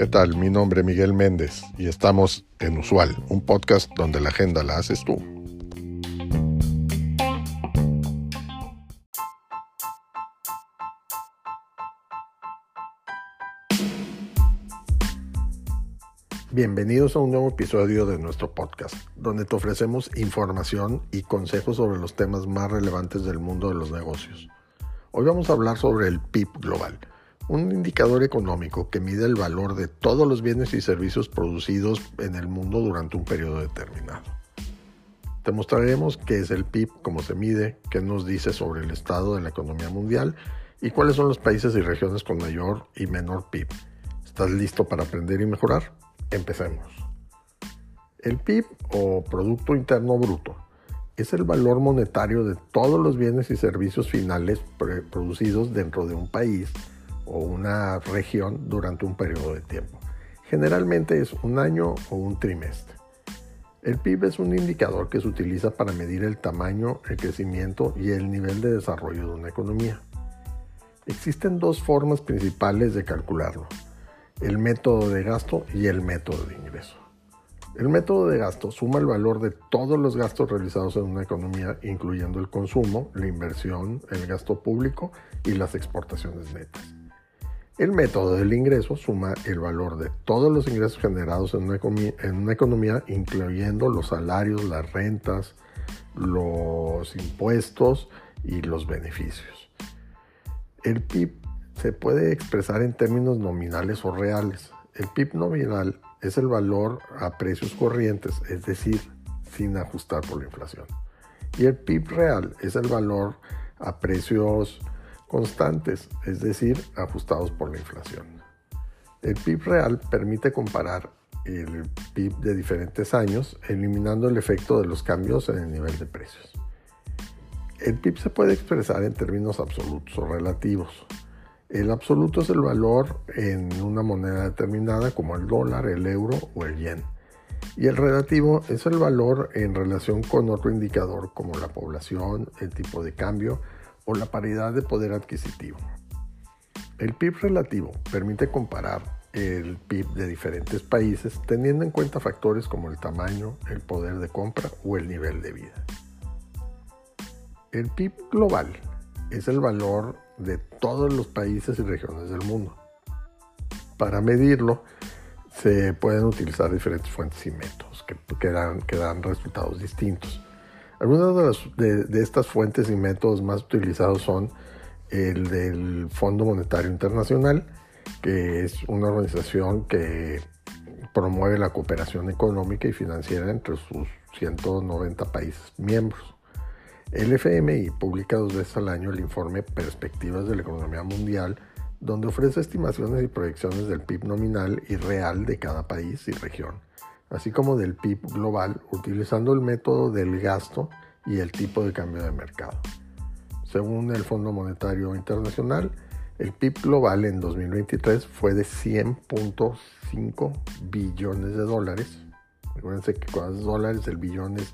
¿Qué tal? Mi nombre es Miguel Méndez y estamos en Usual, un podcast donde la agenda la haces tú. Bienvenidos a un nuevo episodio de nuestro podcast, donde te ofrecemos información y consejos sobre los temas más relevantes del mundo de los negocios. Hoy vamos a hablar sobre el PIB global, un indicador económico que mide el valor de todos los bienes y servicios producidos en el mundo durante un periodo determinado. Te mostraremos qué es el PIB, cómo se mide, qué nos dice sobre el estado de la economía mundial y cuáles son los países y regiones con mayor y menor PIB. ¿Estás listo para aprender y mejorar? Empecemos. El PIB o Producto Interno Bruto es el valor monetario de todos los bienes y servicios finales producidos dentro de un país o una región durante un periodo de tiempo. Generalmente es un año o un trimestre. El PIB es un indicador que se utiliza para medir el tamaño, el crecimiento y el nivel de desarrollo de una economía. Existen dos formas principales de calcularlo el método de gasto y el método de ingreso. El método de gasto suma el valor de todos los gastos realizados en una economía, incluyendo el consumo, la inversión, el gasto público y las exportaciones netas. El método del ingreso suma el valor de todos los ingresos generados en una, una economía incluyendo los salarios, las rentas, los impuestos y los beneficios. El PIB se puede expresar en términos nominales o reales. El PIB nominal es el valor a precios corrientes, es decir, sin ajustar por la inflación. Y el PIB real es el valor a precios constantes, es decir, ajustados por la inflación. El PIB real permite comparar el PIB de diferentes años, eliminando el efecto de los cambios en el nivel de precios. El PIB se puede expresar en términos absolutos o relativos. El absoluto es el valor en una moneda determinada como el dólar, el euro o el yen. Y el relativo es el valor en relación con otro indicador como la población, el tipo de cambio o la paridad de poder adquisitivo. El PIB relativo permite comparar el PIB de diferentes países teniendo en cuenta factores como el tamaño, el poder de compra o el nivel de vida. El PIB global es el valor de todos los países y regiones del mundo. Para medirlo, se pueden utilizar diferentes fuentes y métodos que, dan, resultados distintos. Algunas de, de, estas fuentes y métodos más utilizados son el del Fondo Monetario Internacional, que es una organización que promueve la cooperación económica y financiera entre sus 190 países miembros. El FMI publica dos veces al año el informe Perspectivas de la Economía Mundial, donde ofrece estimaciones y proyecciones del PIB nominal y real de cada país y región, así como del PIB global, utilizando el método del gasto y el tipo de cambio de mercado. Según el Fondo Monetario Internacional, el PIB global en 2023 fue de 100.5 billones de dólares. Recuerden que cuando es dólares, el billón es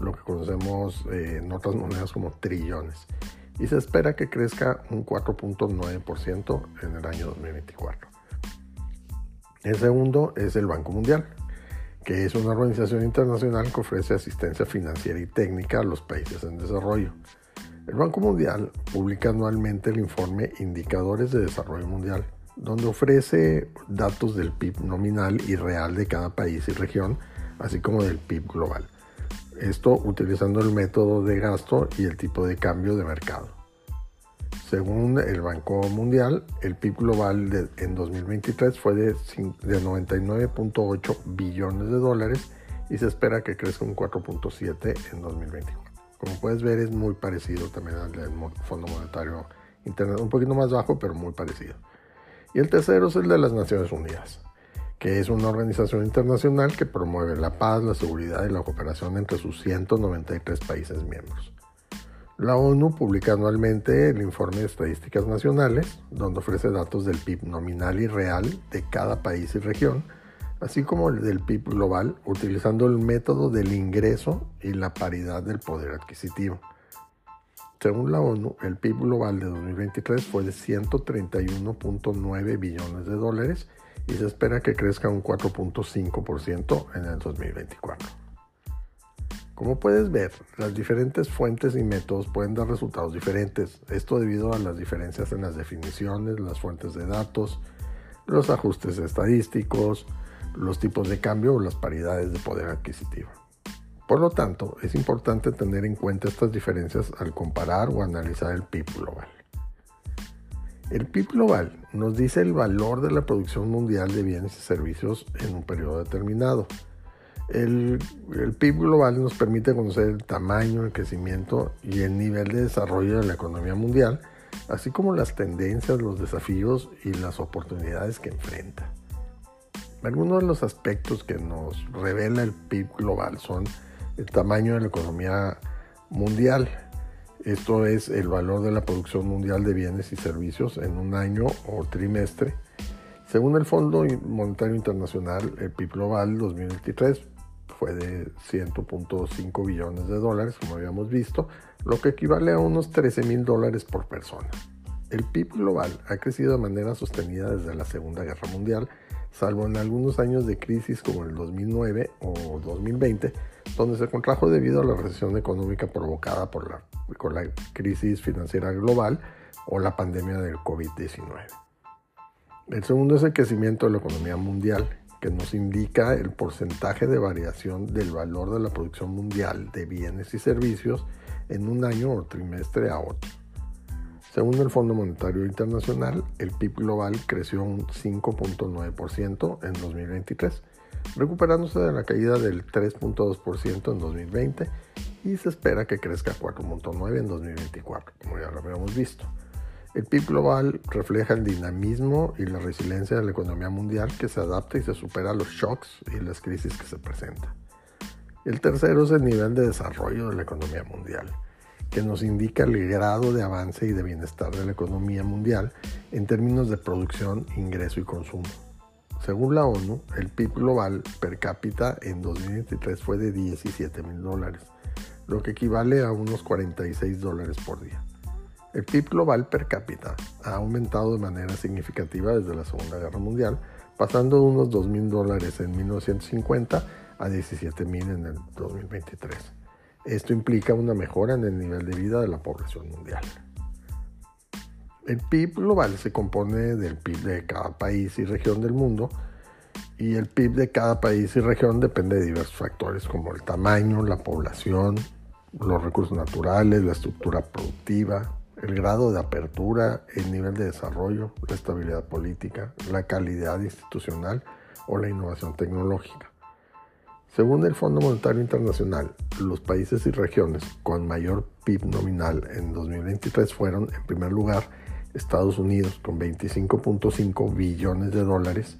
lo que conocemos eh, en otras monedas como trillones. Y se espera que crezca un 4.9% en el año 2024. El segundo es el Banco Mundial, que es una organización internacional que ofrece asistencia financiera y técnica a los países en desarrollo. El Banco Mundial publica anualmente el informe Indicadores de Desarrollo Mundial, donde ofrece datos del PIB nominal y real de cada país y región, así como del PIB global. Esto utilizando el método de gasto y el tipo de cambio de mercado. Según el Banco Mundial, el PIB global en 2023 fue de, 99.8 billones de dólares y se espera que crezca un 4.7 en 2024. Como puedes ver es muy parecido también al del Fondo Monetario Internacional, un poquito más bajo pero muy parecido. Y el tercero es el de las Naciones Unidas que es una organización internacional que promueve la paz, la seguridad y la cooperación entre sus 193 países miembros. La ONU publica anualmente el informe de estadísticas nacionales, donde ofrece datos del PIB nominal y real de cada país y región, así como el del PIB global, utilizando el método del ingreso y la paridad del poder adquisitivo. Según la ONU, el PIB global de 2023 fue de 131.9 billones de dólares y se espera que crezca un 4.5% en el 2024. Como puedes ver, las diferentes fuentes y métodos pueden dar resultados diferentes, esto debido a las diferencias en las definiciones, las fuentes de datos, los ajustes estadísticos, los tipos de cambio o las paridades de poder adquisitivo. Por lo tanto, es importante tener en cuenta estas diferencias al comparar o analizar el PIB global. El PIB global nos dice el valor de la producción mundial de bienes y servicios en un periodo determinado. El, PIB global nos permite conocer el tamaño, el crecimiento y el nivel de desarrollo de la economía mundial, así como las tendencias, los desafíos y las oportunidades que enfrenta. Algunos de los aspectos que nos revela el PIB global son el tamaño de la economía mundial. Esto es el valor de la producción mundial de bienes y servicios en un año o trimestre. Según el Fondo Monetario Internacional, el PIB global 2023 fue de 100.5 billones de dólares, como habíamos visto, lo que equivale a unos 13 mil dólares por persona. El PIB global ha crecido de manera sostenida desde la Segunda Guerra Mundial, salvo en algunos años de crisis como el 2009 o 2020, donde se contrajo debido a la recesión económica provocada por la, crisis financiera global o la pandemia del COVID-19. El segundo es el crecimiento de la economía mundial, que nos indica el porcentaje de variación del valor de la producción mundial de bienes y servicios en un año o trimestre a otro. Según el Fondo Monetario Internacional, el PIB global creció un 5.9% en 2023, recuperándose de la caída del 3.2% en 2020 y se espera que crezca 4.9% en 2024, como ya lo habíamos visto. El PIB global refleja el dinamismo y la resiliencia de la economía mundial que se adapta y se supera los shocks y las crisis que se presentan. El tercero es el nivel de desarrollo de la economía mundial, que nos indica el grado de avance y de bienestar de la economía mundial en términos de producción, ingreso y consumo. Según la ONU, el PIB global per cápita en 2023 fue de 17 mil dólares, lo que equivale a unos 46 dólares por día. El PIB global per cápita ha aumentado de manera significativa desde la Segunda Guerra Mundial, pasando de unos 2.000 dólares en 1950 a 17.000 en el 2023. Esto implica una mejora en el nivel de vida de la población mundial. El PIB global se compone del PIB de cada país y región del mundo y el PIB de cada país y región depende de diversos factores como el tamaño, la población, los recursos naturales, la estructura productiva, el grado de apertura, el nivel de desarrollo, la estabilidad política, la calidad institucional o la innovación tecnológica. Según el Fondo Monetario Internacional, los países y regiones con mayor PIB nominal en 2023 fueron, en primer lugar, Estados Unidos con 25.5 billones de dólares,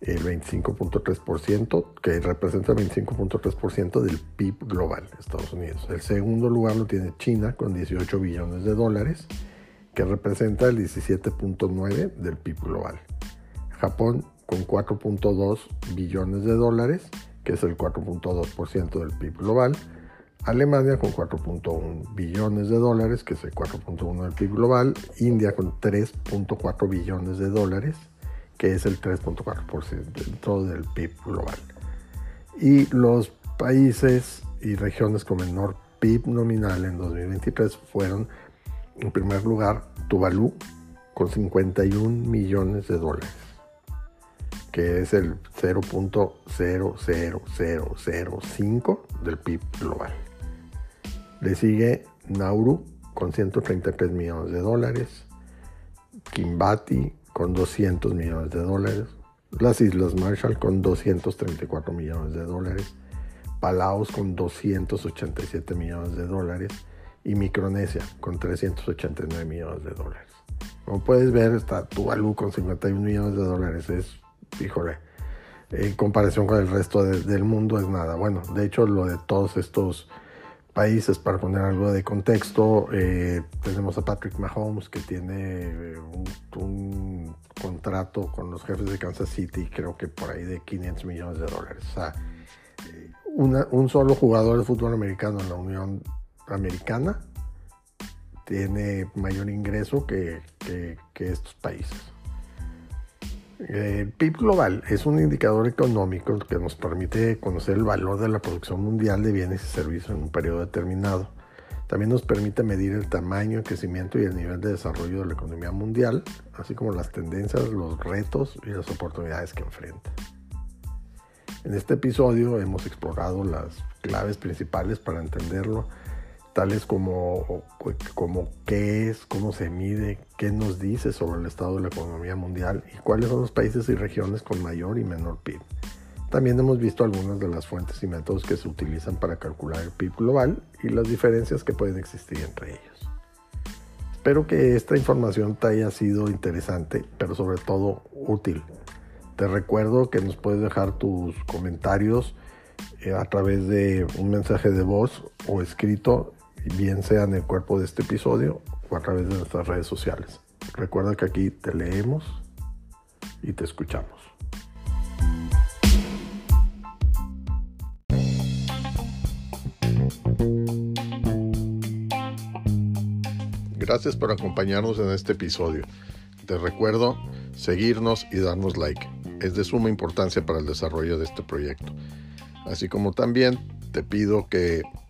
el 25.3%, que representa el 25.3% del PIB global, Estados Unidos. El segundo lugar lo tiene China con 18 billones de dólares, que representa el 17.9% del PIB global. Japón con 4.2 billones de dólares, que es el 4.2% del PIB global. Alemania con 4.1 billones de dólares, que es el 4.1 del PIB global. India con 3.4 billones de dólares, que es el 3.4% del PIB global. Y los países y regiones con menor PIB nominal en 2023 fueron, en primer lugar, Tuvalu, con 51 millones de dólares, que es el 0.00005 del PIB global. Le sigue Nauru, con 133 millones de dólares, Kimbati con 200 millones de dólares, las Islas Marshall con 234 millones de dólares, Palaos con 287 millones de dólares y Micronesia con 389 millones de dólares. Como puedes ver, está Tuvalu con 51 millones de dólares. Es, híjole, en comparación con el resto del mundo es nada. Bueno, de hecho, lo de todos estos países, para poner algo de contexto, eh, tenemos a Patrick Mahomes que tiene eh, un, contrato con los jefes de Kansas City, creo que por ahí de 500 millones de dólares. O sea, un solo jugador de fútbol americano en la Unión Americana tiene mayor ingreso que, estos países. El PIB global es un indicador económico que nos permite conocer el valor de la producción mundial de bienes y servicios en un periodo determinado. También nos permite medir el tamaño, crecimiento y el nivel de desarrollo de la economía mundial, así como las tendencias, los retos y las oportunidades que enfrenta. En este episodio hemos explorado las claves principales para entenderlo tales como, como qué es, cómo se mide, qué nos dice sobre el estado de la economía mundial y cuáles son los países y regiones con mayor y menor PIB. También hemos visto algunas de las fuentes y métodos que se utilizan para calcular el PIB global y las diferencias que pueden existir entre ellos. Espero que esta información te haya sido interesante, pero sobre todo útil. Te recuerdo que nos puedes dejar tus comentarios eh, a través de un mensaje de voz o escrito bien sea en el cuerpo de este episodio o a través de nuestras redes sociales. Recuerda que aquí te leemos y te escuchamos. Gracias por acompañarnos en este episodio. Te recuerdo seguirnos y darnos like. Es de suma importancia para el desarrollo de este proyecto. Así como también te pido que